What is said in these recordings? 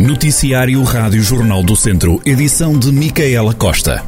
Noticiário Rádio Jornal do Centro, edição de Micaela Costa.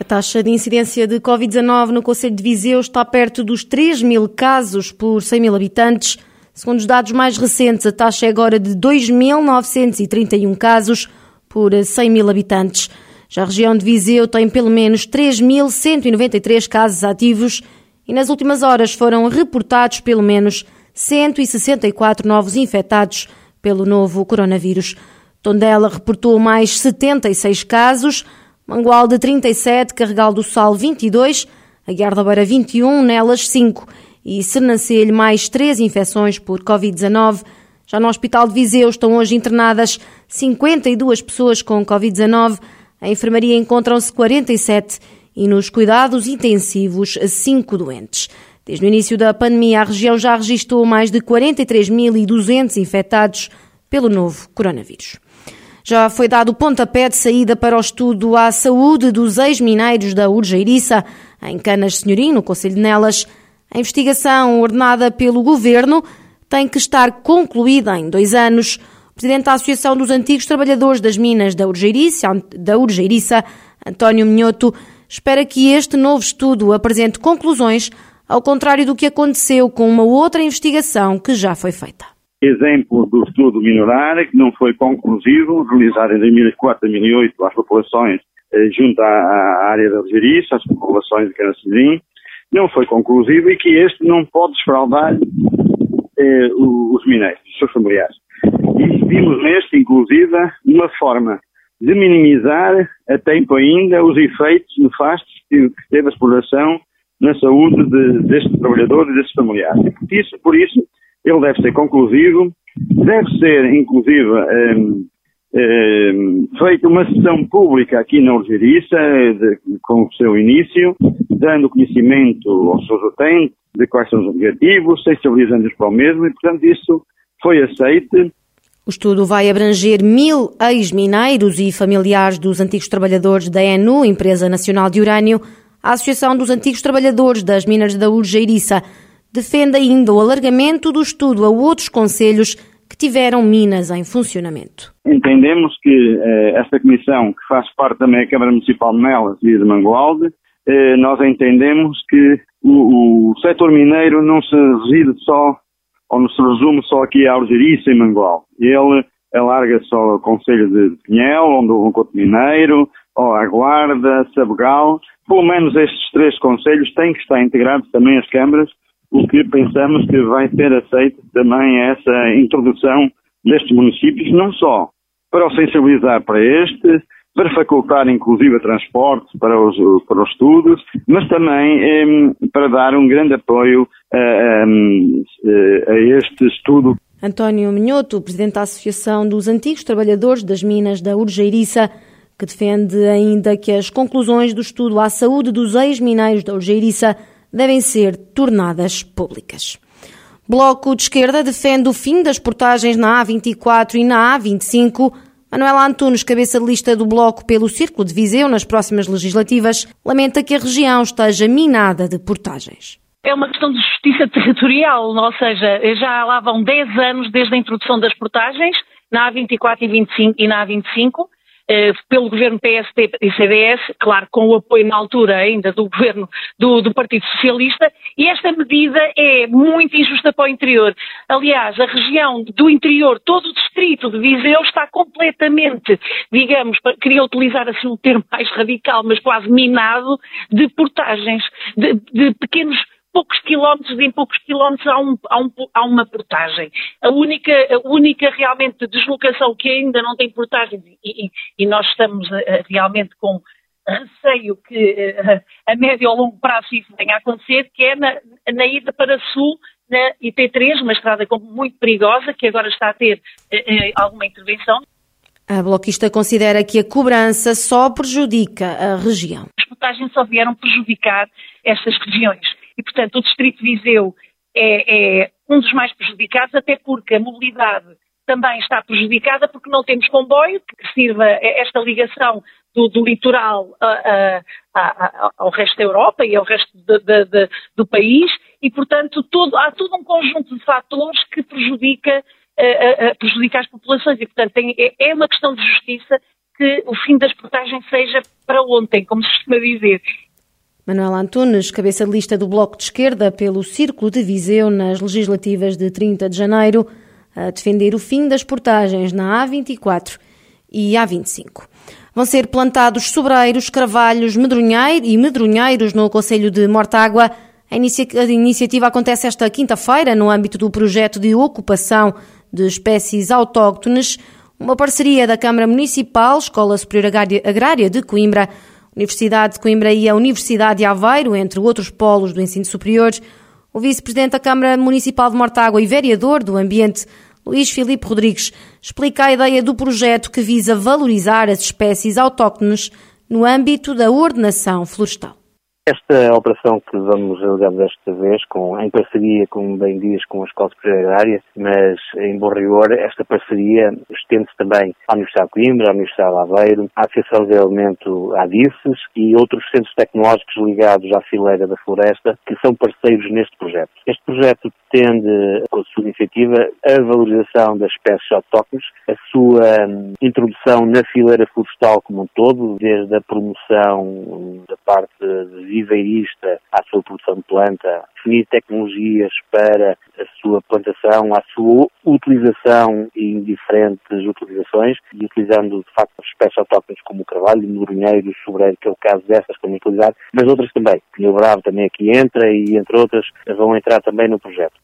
A taxa de incidência de Covid-19 no Conselho de Viseu está perto dos 3 mil casos por 100 mil habitantes. Segundo os dados mais recentes, a taxa é agora de 2.931 casos por 100 mil habitantes. Já a região de Viseu tem pelo menos 3.193 casos ativos e nas últimas horas foram reportados pelo menos 164 novos infectados pelo novo coronavírus. Tondela reportou mais 76 casos, Mangualde 37, Carregal do Sal 22, Aguiar da Beira 21, Nelas 5 e Sernancelho mais 3 infecções por Covid-19. Já no Hospital de Viseu estão hoje internadas 52 pessoas com Covid-19. A enfermaria encontram-se 47 e nos cuidados intensivos 5 doentes. Desde o início da pandemia, a região já registrou mais de 43.200 infectados pelo novo coronavírus. Já foi dado o pontapé de saída para o estudo à saúde dos ex-mineiros da Urgeiriça, em Canas Senhorim, no Conselho de Nelas. A investigação ordenada pelo governo tem que estar concluída em dois anos. O presidente da Associação dos Antigos Trabalhadores das Minas da Urgeiriça, da Urgeiriça António Minhoto, espera que este novo estudo apresente conclusões ao contrário do que aconteceu com uma outra investigação que já foi feita. Exemplo do estudo Minorar, que não foi conclusivo, realizado em 2004 2008 às populações eh, junto à, área da Algeriça, às populações de Canacilhim, não foi conclusivo e que este não pode desfraudar eh, os mineiros, os seus familiares. E vimos neste, inclusive, uma forma de minimizar a tempo ainda os efeitos nefastos que teve a exploração na saúde de, destes trabalhadores e destes familiares. E por isso, por isso, ele deve ser conclusivo, deve ser, inclusive, um, ehm, um, ehm, feita uma sessão pública aqui na Algeriça, com o seu início, dando conhecimento aos seus utentes de quais são os objetivos, sensibilizando-os para o mesmo, e, portanto, isso foi aceito. O estudo vai abranger mil ex-mineiros e familiares dos antigos trabalhadores da ENU, Empresa Nacional de Urânio, a Associação dos Antigos Trabalhadores das Minas da Urgeiriça defende ainda o alargamento do estudo a outros conselhos que tiveram minas em funcionamento. Entendemos que eh, esta comissão, que faz parte também da Câmara Municipal de Melas e de Mangualde, eh, nós entendemos que o, o setor mineiro não se reside só, ou não se resume só aqui à Algeriça e Mangualde. Ele alarga só o Conselho de Pinhel, onde houve um coto mineiro, ou a Guarda, Sabugal, pelo menos estes três conselhos têm que estar integrados também as câmaras, o que pensamos que vai ser aceito também essa introdução destes municípios, não só para o sensibilizar para este, para facultar inclusive transporte para os, para os estudos, mas também para dar um grande apoio a, a, a este estudo. António Minhoto, presidente da Associação dos Antigos Trabalhadores das Minas da Urgeiriça, que defende ainda que as conclusões do estudo à saúde dos ex-mineiros da Urgeiriça devem ser tornadas públicas. Bloco de Esquerda defende o fim das portagens na A24 e na A25. Manuela Antunes, cabeça de lista do Bloco pelo Círculo de Viseu nas próximas legislativas, lamenta que a região esteja minada de portagens. É uma questão de justiça territorial, ou seja, já lá vão 10 anos desde a introdução das portagens na A24 e, 25, e na A25 eh, pelo governo PST e CDS, claro, com o apoio na altura ainda do governo do, do, Partido Socialista, e esta medida é muito injusta para o interior. Aliás, a região do interior, todo o distrito de Viseu está completamente, digamos, queria utilizar assim um termo mais radical, mas quase minado, de portagens, de, de pequenos poucos quilómetros, em poucos quilómetros há, um, há, um, há, uma portagem. A única, a única realmente deslocação que ainda não tem portagem, e, e nós estamos uh, realmente com receio que uh, a médio ou longo prazo isso venha a acontecer, que é na, na ida para sul, na IP3, uma estrada muito perigosa, que agora está a ter alguma intervenção. A bloquista considera que a cobrança só prejudica a região. As portagens só vieram prejudicar estas regiões e, portanto, o Distrito de Viseu é, é um dos mais prejudicados, até porque a mobilidade também está prejudicada porque não temos comboio que sirva esta ligação do, do litoral a, a, a, ao resto da Europa e ao resto de, de, de, do país e, portanto, todo, há todo um conjunto de fatores que prejudica, prejudica as populações e, portanto, tem, é, é uma questão de justiça que o fim das portagens seja para ontem, como se costuma dizer. Manuel Antunes, cabeça de lista do Bloco de Esquerda pelo Círculo de Viseu nas legislativas de 30 de janeiro, a defender o fim das portagens na A24 e A25. Vão ser plantados sobreiros, carvalhos medronheiro e medronheiros no Conselho de Mortágua. A, iniciativa acontece esta quinta-feira no âmbito do projeto de ocupação de espécies autóctones, uma parceria da Câmara Municipal, Escola Superior Agrária de Coimbra, Universidade de Coimbra e a Universidade de Aveiro, entre outros polos do ensino superior. O vice-presidente da Câmara Municipal de Mortágua e vereador do Ambiente, Luís Filipe Rodrigues, explica a ideia do projeto que visa valorizar as espécies autóctones no âmbito da ordenação florestal. Esta operação que vamos realizar desta vez, com, em parceria, como bem diz, com a Escola Superior Agrária, mas em bom rigor, esta parceria estende-se também à Universidade de Coimbra, à Universidade de Aveiro, à Associação de Elemento ADICES e outros centros tecnológicos ligados à fileira da floresta, que são parceiros neste projeto. Este projeto tende, com a sua iniciativa, a valorização das espécies autóctones, a sua hum, introdução na fileira florestal como um todo, desde a promoção da parte de viveirista à sua produção de planta, definir tecnologias para a sua plantação, à sua utilização em diferentes utilizações e utilizando de facto espécies autóctones como o carvalho, o moronheiro, o sobreiro, que é o caso dessas que utilizar, mas outras também. O bravo também aqui entra e entre outras vão entrar também no projeto.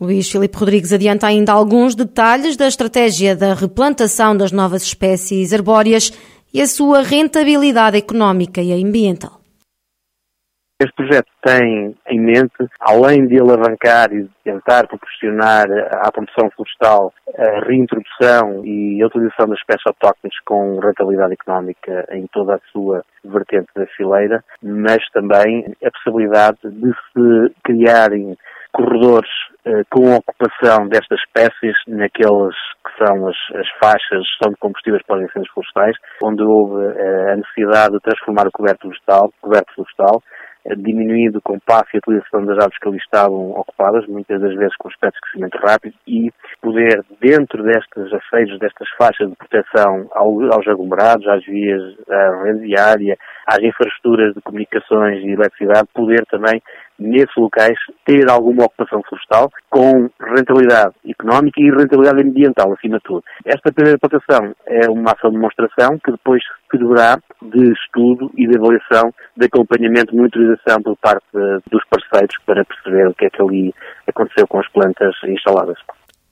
Luís Filipe Rodrigues adianta ainda alguns detalhes da estratégia da replantação das novas espécies arbóreas e a sua rentabilidade económica e ambiental. Este projeto tem em mente, além de alavancar e de tentar proporcionar à produção florestal a reintrodução e a utilização das espécies autóctones com rentabilidade económica em toda a sua vertente da fileira, mas também a possibilidade de se criarem corredores eh, com ocupação destas espécies naqueles que são as, as faixas são de combustíveis para os incêndios florestais, onde houve eh, a necessidade de transformar o coberto florestal, coberto florestal diminuindo com passo a utilização das árvores que ali estavam ocupadas, muitas das vezes com aspectos de crescimento rápido, e poder, dentro destes aceitos, destas faixas de proteção aos aglomerados, às vias, à rede viária, às infraestruturas de comunicações e eletricidade, poder também nesses locais ter alguma ocupação florestal com rentabilidade económica e rentabilidade ambiental, acima de tudo. Esta primeira plantação é uma ação de demonstração que depois servirá de estudo e de avaliação, de acompanhamento e monitorização por parte dos parceiros para perceber o que é que ali aconteceu com as plantas instaladas.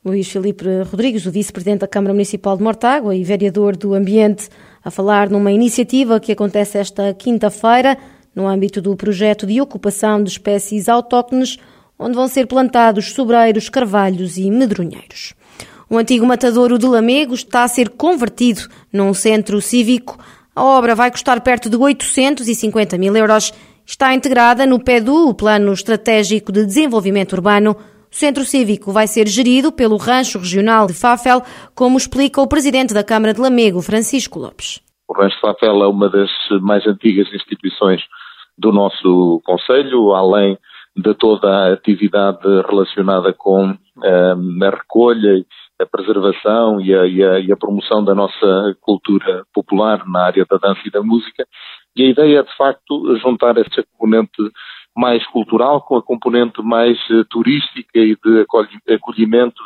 Luís Filipe Rodrigues, o vice-presidente da Câmara Municipal de Mortágua e vereador do Ambiente, a falar numa iniciativa que acontece esta quinta-feira no âmbito do projeto de ocupação de espécies autóctones, onde vão ser plantados sobreiros, carvalhos e medronheiros. O antigo matadouro de Lamego está a ser convertido num centro cívico. A obra vai custar perto de 850 mil euros. Está integrada no PEDU, o Plano Estratégico de Desenvolvimento Urbano. O centro cívico vai ser gerido pelo Rancho Regional de Fafel, como explica o presidente da Câmara de Lamego, Francisco Lopes. O Rancho Fafel é uma das mais antigas instituições do nosso Conselho, além de toda a atividade relacionada com um, a recolha, a preservação e a, e, a, e a, promoção da nossa cultura popular na área da dança e da música. E a ideia é, de facto, juntar essa componente mais cultural com a componente mais uh, turística e de acolhimento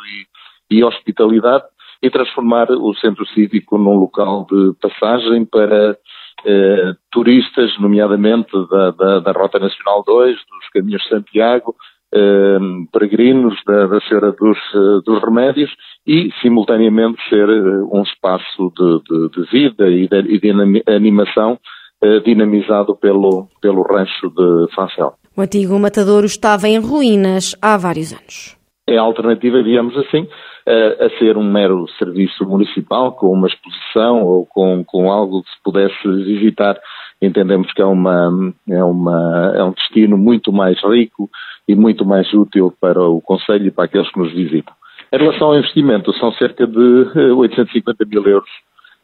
e, e hospitalidade e transformar o centro cívico num local de passagem para eh, turistas, nomeadamente da, da, da, Rota Nacional 2, dos Caminhos de Santiago, eh, peregrinos da, da Senhora dos, eh, dos, Remédios e, simultaneamente, ser eh, um espaço de, de, de vida e de, e de animação eh, dinamizado pelo, pelo rancho de Facel. O antigo matadouro estava em ruínas há vários anos. É a alternativa, digamos assim, a, a ser um mero serviço municipal, com uma exposição ou com, com algo que se pudesse visitar, entendemos que é, uma, é, uma, é um destino muito mais rico e muito mais útil para o Conselho e para aqueles que nos visitam. Em relação ao investimento, são cerca de 850 eh, mil euros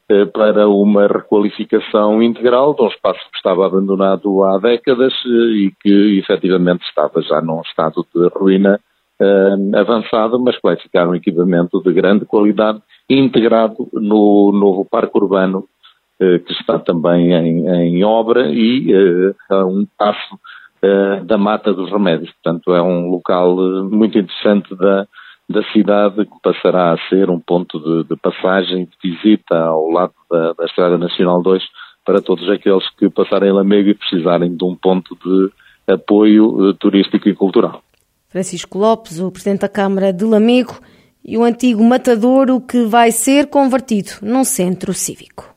eh, para uma requalificação integral de um espaço que estava abandonado há décadas eh, e que efetivamente estava já num estado de ruína uh, avançado, mas que vai ficar um equipamento de grande qualidade integrado no novo parque urbano uh, que está também em, em obra e uh, a um passo da Mata dos Remédios. Portanto, é um local muito interessante da, da cidade que passará a ser um ponto de, de passagem, de visita ao lado da, da, Estrada Nacional 2 para todos aqueles que passarem Lamego e precisarem de um ponto de apoio turístico e cultural. Francisco Lopes, o presidente da Câmara de Lamego, e o antigo matadouro que vai ser convertido num centro cívico.